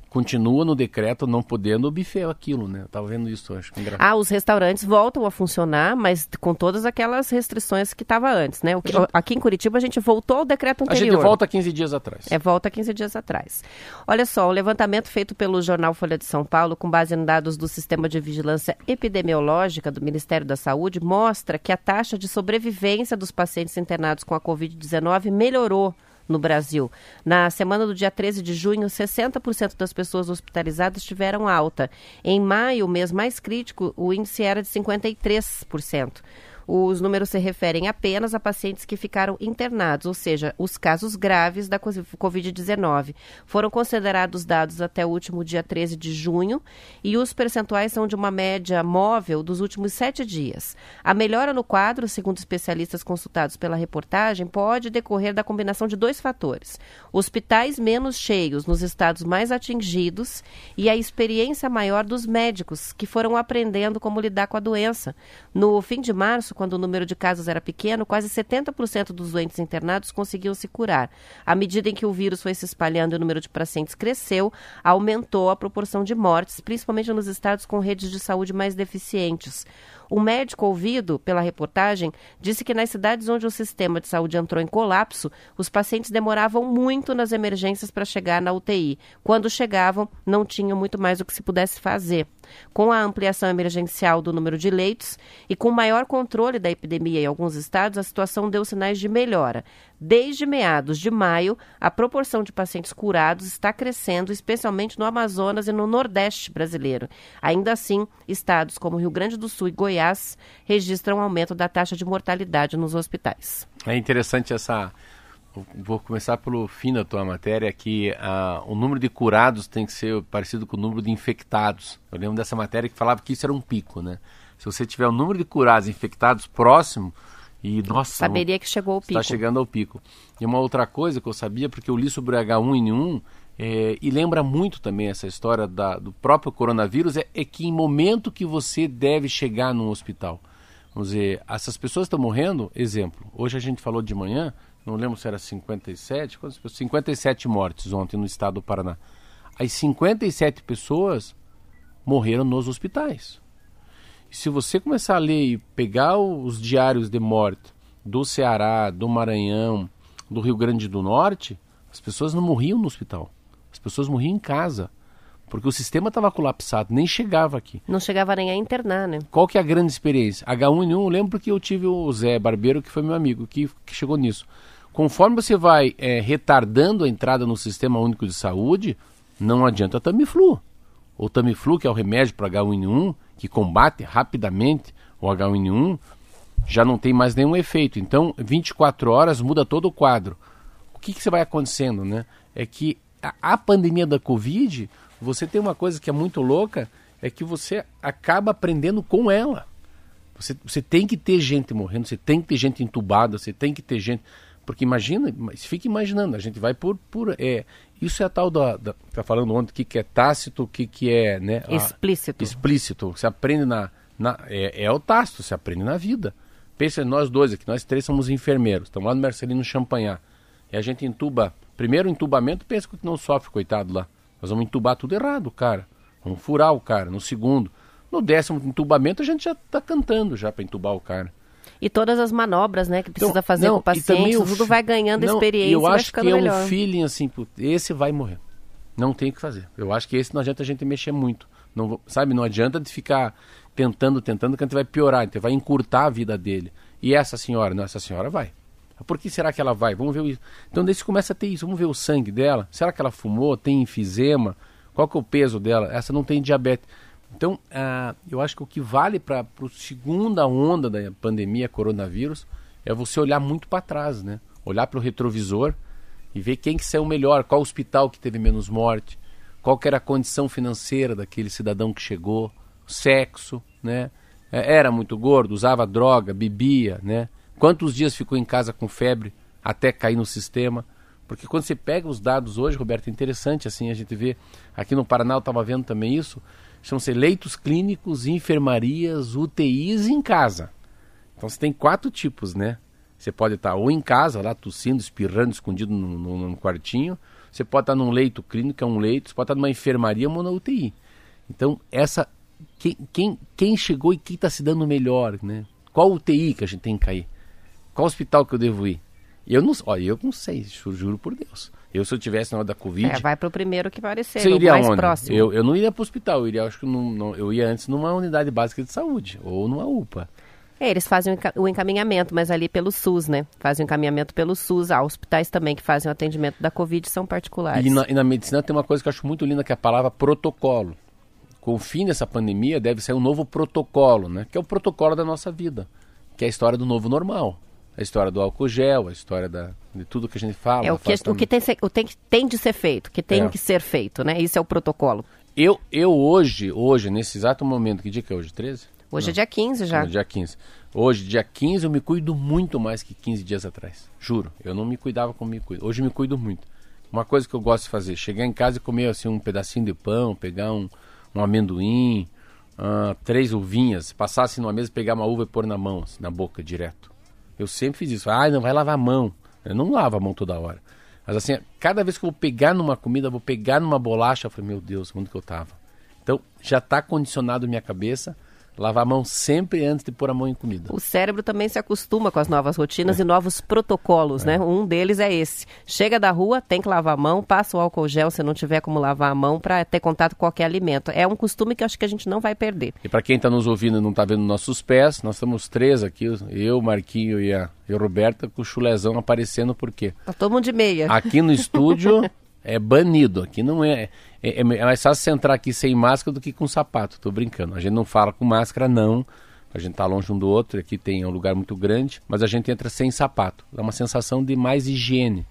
continua no decreto não podendo o buffet aquilo, né? Eu tava vendo isso, acho que engraçado. Ah, os restaurantes voltam a funcionar, mas com todas aquelas restrições que estava antes, né? Que, gente... Aqui em Curitiba a gente voltou ao decreto anterior. A gente volta 15 dias atrás. É, volta 15 dias atrás. Olha só, o levantamento feito pelo jornal Folha de São Paulo, com base em dados do Sistema de Vigilância Epidemiológica do Ministério da Saúde, mostra que a taxa de sobrevivência dos pacientes internados com a Covid-19 melhorou no Brasil. Na semana do dia 13 de junho, 60% das pessoas hospitalizadas tiveram alta. Em maio, o mês mais crítico, o índice era de 53%. Os números se referem apenas a pacientes que ficaram internados, ou seja, os casos graves da Covid-19. Foram considerados dados até o último dia 13 de junho e os percentuais são de uma média móvel dos últimos sete dias. A melhora no quadro, segundo especialistas consultados pela reportagem, pode decorrer da combinação de dois fatores: hospitais menos cheios nos estados mais atingidos e a experiência maior dos médicos, que foram aprendendo como lidar com a doença. No fim de março, quando o número de casos era pequeno, quase 70% dos doentes internados conseguiam se curar. À medida em que o vírus foi se espalhando e o número de pacientes cresceu, aumentou a proporção de mortes, principalmente nos estados com redes de saúde mais deficientes. O médico ouvido pela reportagem disse que nas cidades onde o sistema de saúde entrou em colapso, os pacientes demoravam muito nas emergências para chegar na UTI. Quando chegavam, não tinham muito mais o que se pudesse fazer. Com a ampliação emergencial do número de leitos e com maior controle da epidemia em alguns estados, a situação deu sinais de melhora. Desde meados de maio, a proporção de pacientes curados está crescendo, especialmente no Amazonas e no Nordeste brasileiro. Ainda assim, estados como Rio Grande do Sul e Goiás registram aumento da taxa de mortalidade nos hospitais. É interessante essa vou começar pelo fim da tua matéria, que uh, o número de curados tem que ser parecido com o número de infectados. Eu lembro dessa matéria que falava que isso era um pico, né? Se você tiver o número de curados infectados próximo, e nossa, saberia que chegou ao pico. Está chegando ao pico. E uma outra coisa que eu sabia, porque eu li sobre o H1N1 é, e lembra muito também essa história da, do próprio coronavírus, é, é, que em momento que você deve chegar num hospital. Vamos dizer, essas pessoas estão morrendo, exemplo, hoje a gente falou de manhã, não lembro se era 57, 57 mortes ontem no estado do Paraná. As 57 pessoas morreram nos hospitais. Se você começar a ler e pegar os diários de morte do Ceará, do Maranhão, do Rio Grande do Norte, as pessoas não morriam no hospital. As pessoas morriam em casa. Porque o sistema estava colapsado, nem chegava aqui. Não chegava nem a internar, né? Qual que é a grande experiência? H1N1, eu lembro porque eu tive o Zé Barbeiro, que foi meu amigo, que, que chegou nisso. Conforme você vai é, retardando a entrada no Sistema Único de Saúde, não adianta Tamiflu. O Tamiflu, que é o remédio para H1N1, que combate rapidamente o H1N1, já não tem mais nenhum efeito. Então, 24 horas muda todo o quadro. O que, que vai acontecendo, né? É que a, a pandemia da Covid, você tem uma coisa que é muito louca, é que você acaba aprendendo com ela. Você, você tem que ter gente morrendo, você tem que ter gente entubada, você tem que ter gente. Porque imagina, fica imaginando, a gente vai por. por é, isso é a tal da. da tá falando ontem o que, que é tácito, o que, que é. Né, explícito. A, explícito. Você aprende na. na é, é o tácito, você aprende na vida. Pensa nós dois aqui, nós três somos enfermeiros, estamos lá no Marcelino Champagnat. E a gente entuba. Primeiro entubamento, pensa que não sofre, coitado lá. Nós vamos entubar tudo errado, cara. Vamos furar o cara. No segundo. No décimo entubamento, a gente já está cantando já para entubar o cara. E todas as manobras, né, que precisa então, fazer não, com o paciente, tudo vai ganhando não, experiência Eu acho que é melhor. um feeling assim, esse vai morrer. Não tem o que fazer. Eu acho que esse não adianta a gente mexer muito. Não, sabe, não adianta de ficar tentando, tentando, que a gente vai piorar, a gente vai encurtar a vida dele. E essa senhora, não, essa senhora vai. Por que será que ela vai? Vamos ver isso. Então, daí você começa a ter isso. Vamos ver o sangue dela. Será que ela fumou? Tem enfisema? Qual que é o peso dela? Essa não tem diabetes. Então, uh, eu acho que o que vale para a segunda onda da pandemia coronavírus é você olhar muito para trás, né? Olhar para o retrovisor e ver quem que saiu melhor, qual hospital que teve menos morte, qual era a condição financeira daquele cidadão que chegou, sexo, né? É, era muito gordo, usava droga, bebia, né? Quantos dias ficou em casa com febre até cair no sistema? Porque quando você pega os dados hoje, Roberto, é interessante assim a gente vê. Aqui no Paraná eu estava vendo também isso. Chamam-se leitos clínicos, enfermarias, UTIs em casa. Então você tem quatro tipos, né? Você pode estar ou em casa, lá tossindo, espirrando, escondido num, quartinho. Você pode estar num leito clínico, é um leito. Você pode estar numa enfermaria ou na UTI. Então, essa quem, quem, quem chegou e quem está se dando melhor, né? Qual UTI que a gente tem que cair? Qual hospital que eu devo ir? Eu não, ó, eu não sei, juro por Deus. Eu, se eu tivesse na hora da Covid. É, vai para o primeiro que parecer, você iria mais onde? próximo. Eu, eu não iria para o hospital, eu iria, acho que não, não, eu ia antes numa unidade básica de saúde, ou numa UPA. É, eles fazem o encaminhamento, mas ali pelo SUS, né? Fazem o encaminhamento pelo SUS. Há hospitais também que fazem o atendimento da Covid são particulares. E na, e na medicina tem uma coisa que eu acho muito linda, que é a palavra protocolo. Com o fim dessa pandemia, deve ser um novo protocolo, né? Que é o protocolo da nossa vida, que é a história do novo normal a história do álcool gel, a história da, de tudo que a gente fala. É o que, o que tem, o tem, tem de ser feito, que tem é. que ser feito, né? Isso é o protocolo. Eu, eu hoje, hoje, nesse exato momento, que dia que é hoje? 13? Hoje Não. é dia 15 já. dia 15. Hoje, dia 15, eu me cuido muito mais que 15 dias atrás. Juro. Eu não me cuidava como me cuido. Hoje me cuido muito. Uma coisa que eu gosto de fazer, chegar em casa e comer assim um pedacinho de pão, pegar um, um amendoim, uh, três uvinhas, passar assim numa mesa, pegar uma uva e pôr na mão, assim, na boca, direto. Eu sempre fiz isso. Ah, não vai lavar a mão. Eu não lavo a mão toda hora. Mas assim, cada vez que eu vou pegar numa comida, vou pegar numa bolacha, eu falei, meu Deus, onde que eu tava? Então, já está condicionado minha cabeça Lavar a mão sempre antes de pôr a mão em comida. O cérebro também se acostuma com as novas rotinas é. e novos protocolos, né? é. né? Um deles é esse. Chega da rua, tem que lavar a mão, passa o álcool gel se não tiver como lavar a mão para ter contato com qualquer alimento. É um costume que eu acho que a gente não vai perder. E para quem está nos ouvindo e não está vendo nossos pés, nós estamos três aqui, eu, Marquinho e a, e a Roberta, com o chulezão aparecendo, por quê? Tá todo mundo de meia. Aqui no estúdio é banido. Aqui não é, é, é mais fácil você entrar aqui sem máscara do que com sapato. Tô brincando. A gente não fala com máscara, não. a gente está longe um do outro, aqui tem um lugar muito grande, mas a gente entra sem sapato. Dá uma sensação de mais higiene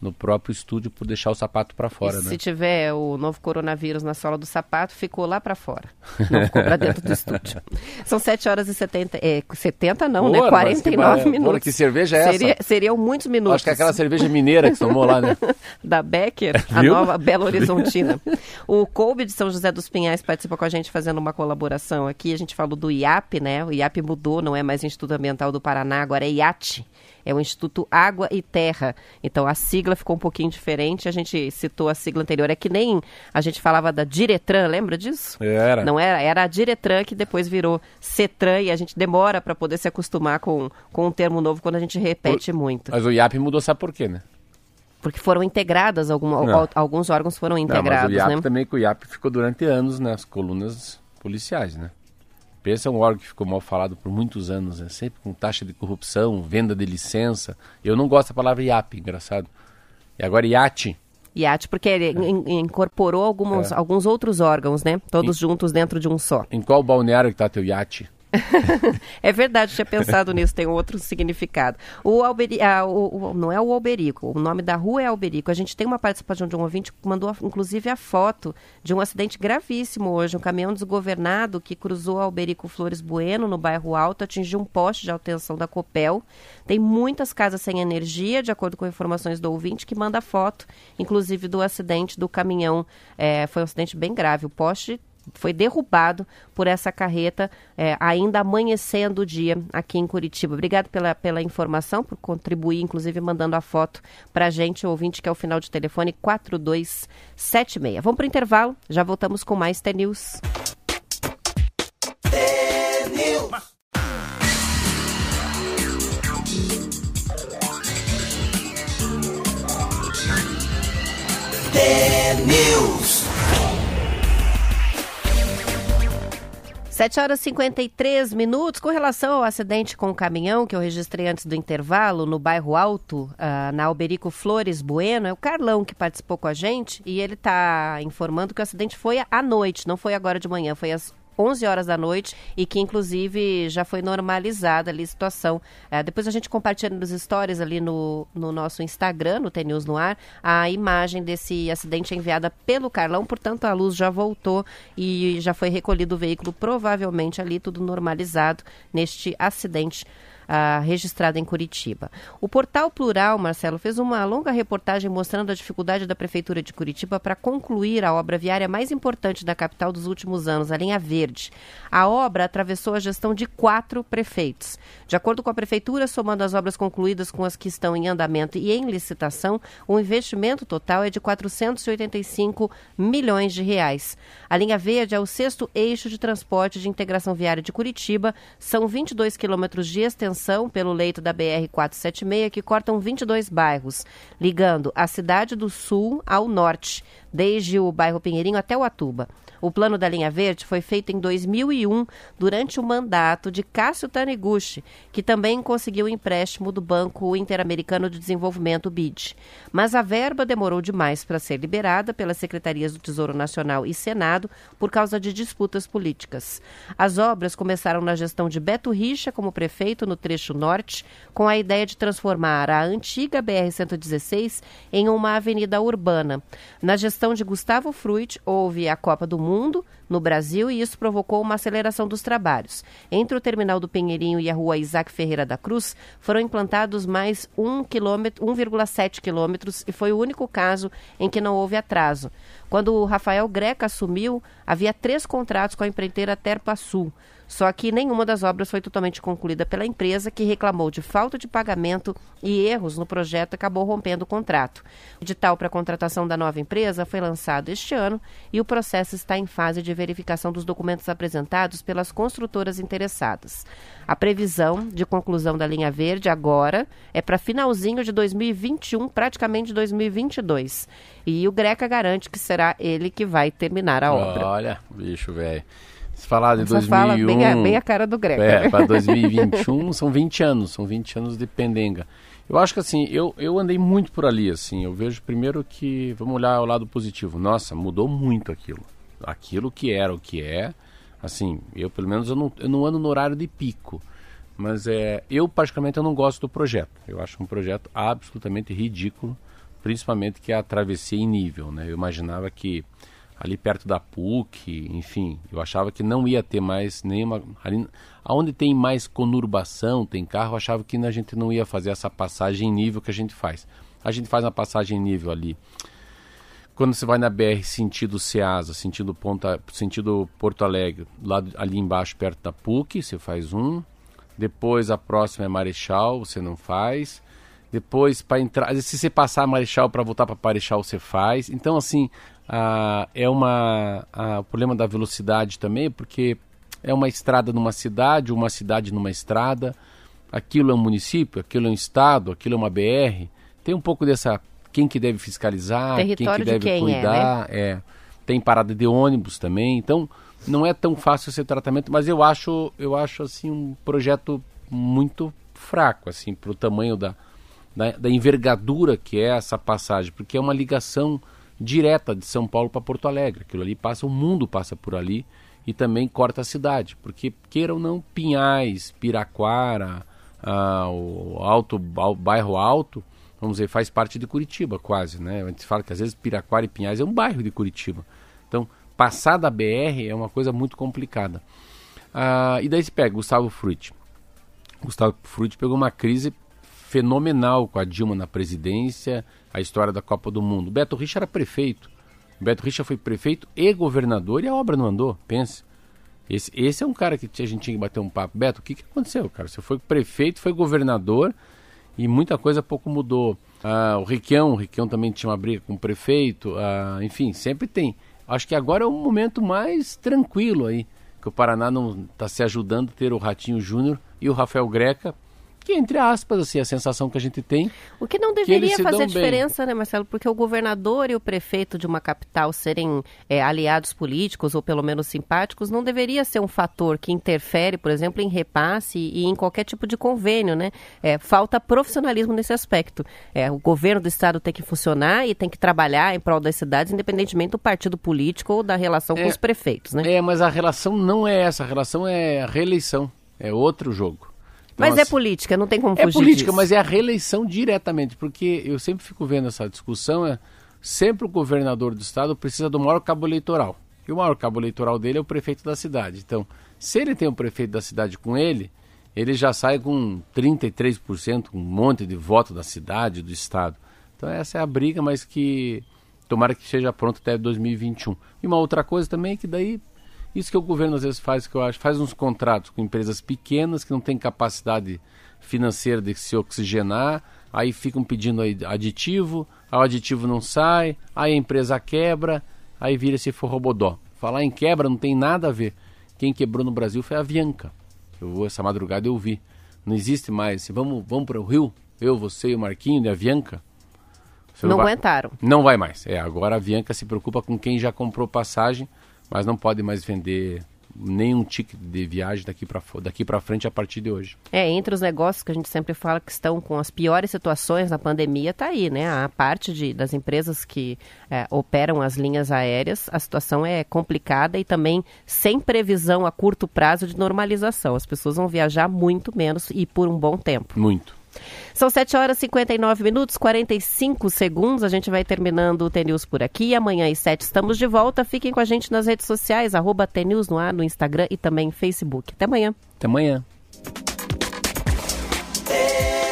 no próprio estúdio por deixar o sapato para fora, e né? Se tiver o novo coronavírus na sola do sapato, ficou lá para fora. Não ficou para dentro do estúdio. São 7 horas e 70, é, 70 não, né? 49 que, minutos. que cerveja é Seria, essa? Seriam muitos minutos. Acho que é aquela cerveja mineira que tomou lá, né? da Becker, a nova Belo Horizontina. o Coube de São José dos Pinhais participa com a gente fazendo uma colaboração aqui. A gente falou do IAP, né? O IAP mudou, não é mais Instituto Ambiental do Paraná, agora é IAT é o Instituto Água e Terra. Então a sigla ficou um pouquinho diferente, a gente citou a sigla anterior. É que nem a gente falava da Diretran, lembra disso? Era. Não era, era a Diretran que depois virou CETRAN e a gente demora para poder se acostumar com, com um termo novo quando a gente repete o, muito. Mas o IAP mudou, sabe por quê, né? Porque foram integradas, algum, alguns órgãos foram integrados, Não, mas o IAP né? também, que o IAP ficou durante anos nas colunas policiais, né? Pensa é um órgão que ficou mal falado por muitos anos, né? sempre com taxa de corrupção, venda de licença. Eu não gosto da palavra IAP, engraçado. E agora IAT. IAT, porque ele é. incorporou alguns, é. alguns outros órgãos, né? Todos em, juntos dentro de um só. Em qual balneário que está teu iate? é verdade, tinha pensado nisso, tem outro significado. O, Alberi, ah, o, o, não é o Alberico, o nome da rua é Alberico. A gente tem uma participação de um ouvinte que mandou, inclusive, a foto de um acidente gravíssimo hoje. Um caminhão desgovernado que cruzou Alberico Flores Bueno, no bairro Alto, atingiu um poste de alta da Copel. Tem muitas casas sem energia, de acordo com informações do ouvinte, que manda foto, inclusive, do acidente do caminhão. É, foi um acidente bem grave. O poste foi derrubado por essa carreta, é, ainda amanhecendo o dia aqui em Curitiba. Obrigado pela, pela informação, por contribuir, inclusive mandando a foto para a gente, ouvinte, que é o final de telefone 4276. Vamos para o intervalo, já voltamos com mais T-News. T-News. 7 horas e 53 minutos. Com relação ao acidente com o caminhão que eu registrei antes do intervalo, no bairro Alto, uh, na Alberico Flores Bueno, é o Carlão que participou com a gente e ele está informando que o acidente foi à noite, não foi agora de manhã, foi às 11 horas da noite e que inclusive já foi normalizada ali a situação. É, depois a gente compartilha nos stories ali no, no nosso Instagram, no TNews no ar, a imagem desse acidente enviada pelo Carlão, portanto a luz já voltou e já foi recolhido o veículo, provavelmente ali tudo normalizado neste acidente uh, registrada em Curitiba. O portal Plural, Marcelo, fez uma longa reportagem mostrando a dificuldade da Prefeitura de Curitiba para concluir a obra viária mais importante da capital dos últimos anos, a linha verde. A obra atravessou a gestão de quatro prefeitos. De acordo com a Prefeitura, somando as obras concluídas com as que estão em andamento e em licitação, o investimento total é de 485 milhões de reais. A linha verde é o sexto eixo de transporte de integração viária de Curitiba, são 22 quilômetros de extensão pelo leito da BR-476 que cortam 22 bairros, ligando a cidade do Sul ao norte, desde o bairro Pinheirinho até o Atuba. O plano da linha verde foi feito em 2001, durante o mandato de Cássio Taniguchi, que também conseguiu o empréstimo do Banco Interamericano de Desenvolvimento, BID. Mas a verba demorou demais para ser liberada pelas secretarias do Tesouro Nacional e Senado por causa de disputas políticas. As obras começaram na gestão de Beto Richa como prefeito no trecho norte, com a ideia de transformar a antiga BR-116 em uma avenida urbana. Na gestão de Gustavo Fruit, houve a Copa do Mundo mundo, no Brasil, e isso provocou uma aceleração dos trabalhos. Entre o terminal do Pinheirinho e a rua Isaac Ferreira da Cruz, foram implantados mais 1,7 quilômetros e foi o único caso em que não houve atraso. Quando o Rafael Greca assumiu, havia três contratos com a empreiteira Terpa Sul. Só que nenhuma das obras foi totalmente concluída pela empresa, que reclamou de falta de pagamento e erros no projeto e acabou rompendo o contrato. O edital para a contratação da nova empresa foi lançado este ano e o processo está em fase de verificação dos documentos apresentados pelas construtoras interessadas. A previsão de conclusão da linha verde agora é para finalzinho de 2021, praticamente 2022. E o Greca garante que será ele que vai terminar a obra. Olha, bicho velho. Se falar de Essa 2001... fala bem a, bem a cara do Greca. É, para 2021 são 20 anos, são 20 anos de pendenga. Eu acho que assim, eu, eu andei muito por ali, assim, eu vejo primeiro que, vamos olhar o lado positivo, nossa, mudou muito aquilo. Aquilo que era o que é, Assim, eu pelo menos eu não, eu não ando no horário de pico. Mas é, eu particularmente eu não gosto do projeto. Eu acho um projeto absolutamente ridículo, principalmente que é a travessia em nível, né? Eu imaginava que ali perto da PUC, enfim, eu achava que não ia ter mais nenhuma. Ali, aonde tem mais conurbação, tem carro, eu achava que a gente não ia fazer essa passagem em nível que a gente faz. A gente faz uma passagem em nível ali. Quando você vai na BR sentido Ceasa, sentido, Ponta, sentido Porto Alegre, lá, ali embaixo perto da PUC, você faz um. Depois a próxima é Marechal, você não faz. Depois, para entrar, se você passar Marechal para voltar para Marechal, você faz. Então, assim, ah, é uma ah, o problema da velocidade também, porque é uma estrada numa cidade, uma cidade numa estrada. Aquilo é um município, aquilo é um estado, aquilo é uma BR. Tem um pouco dessa quem que deve fiscalizar, Território quem que deve quem cuidar, é, né? é. Tem parada de ônibus também, então não é tão fácil esse tratamento, mas eu acho, eu acho assim um projeto muito fraco assim para o tamanho da, da, da envergadura que é essa passagem, porque é uma ligação direta de São Paulo para Porto Alegre. Aquilo ali passa, o mundo passa por ali e também corta a cidade, porque queira ou não, Pinhais, Piraquara, ah, o alto, bairro Alto, vamos dizer, faz parte de Curitiba quase, né? A gente fala que às vezes Piraquara e Pinhais é um bairro de Curitiba. Então, passar da BR é uma coisa muito complicada. Ah, e daí se pega Gustavo Frutti. Gustavo Frutti pegou uma crise fenomenal com a Dilma na presidência, a história da Copa do Mundo. Beto Richa era prefeito. Beto Richa foi prefeito e governador e a obra não andou, pense. Esse, esse é um cara que a gente tinha que bater um papo. Beto, o que, que aconteceu, cara? Você foi prefeito, foi governador e muita coisa pouco mudou. Ah, o Riquião, o Riquião também tinha uma briga com o prefeito, ah, enfim, sempre tem. Acho que agora é um momento mais tranquilo aí, que o Paraná não está se ajudando a ter o Ratinho Júnior e o Rafael Greca que, entre aspas, assim, a sensação que a gente tem. O que não que deveria se fazer diferença, né, Marcelo? Porque o governador e o prefeito de uma capital serem é, aliados políticos ou pelo menos simpáticos não deveria ser um fator que interfere, por exemplo, em repasse e em qualquer tipo de convênio, né? É, falta profissionalismo nesse aspecto. É, o governo do estado tem que funcionar e tem que trabalhar em prol das cidades, independentemente do partido político ou da relação com É. os prefeitos, né? É, mas a relação não é essa, a relação é a reeleição, é outro jogo. Então, Mas é assim, política, não tem como É fugir política, disso. mas é a reeleição diretamente, porque eu sempre fico vendo essa discussão, é sempre o governador do estado precisa do maior cabo eleitoral. E o maior cabo eleitoral dele é o prefeito da cidade. Então, se ele tem o prefeito da cidade com ele, ele já sai com 33%, um monte de voto da cidade, do estado. Então essa é a briga, mas que tomara que seja pronto até 2021. E uma outra coisa também é que daí isso que o governo às vezes faz, que eu acho, faz uns contratos com empresas pequenas que não têm capacidade financeira de se oxigenar, aí ficam pedindo aditivo, aí o aditivo não sai, aí a empresa quebra, aí vira esse forrobodó. Falar em quebra não tem nada a ver. Quem quebrou no Brasil foi a Avianca. Eu vou essa madrugada eu vi. Não existe mais. Vamos, vamos para o Rio? Eu, você e o Marquinho de Avianca? Você Não vai- aguentaram. não vai mais. É, agora a Avianca se preocupa com quem já comprou passagem, mas não pode mais vender nenhum ticket de viagem daqui para daqui para frente a partir de hoje. É, entre os negócios que a gente sempre fala que estão com as piores situações na pandemia, tá aí, né? A parte de, das empresas que é, operam as linhas aéreas, a situação é complicada e também sem previsão a curto prazo de normalização. As pessoas vão viajar muito menos e por um bom tempo. Muito. São 7 horas e 59 minutos, 45 segundos. A gente vai terminando o TNews por aqui. Amanhã às 7 estamos de volta. Fiquem com a gente nas redes sociais, arroba TNews no ar, no Instagram e também no Facebook. Até amanhã. Até amanhã. É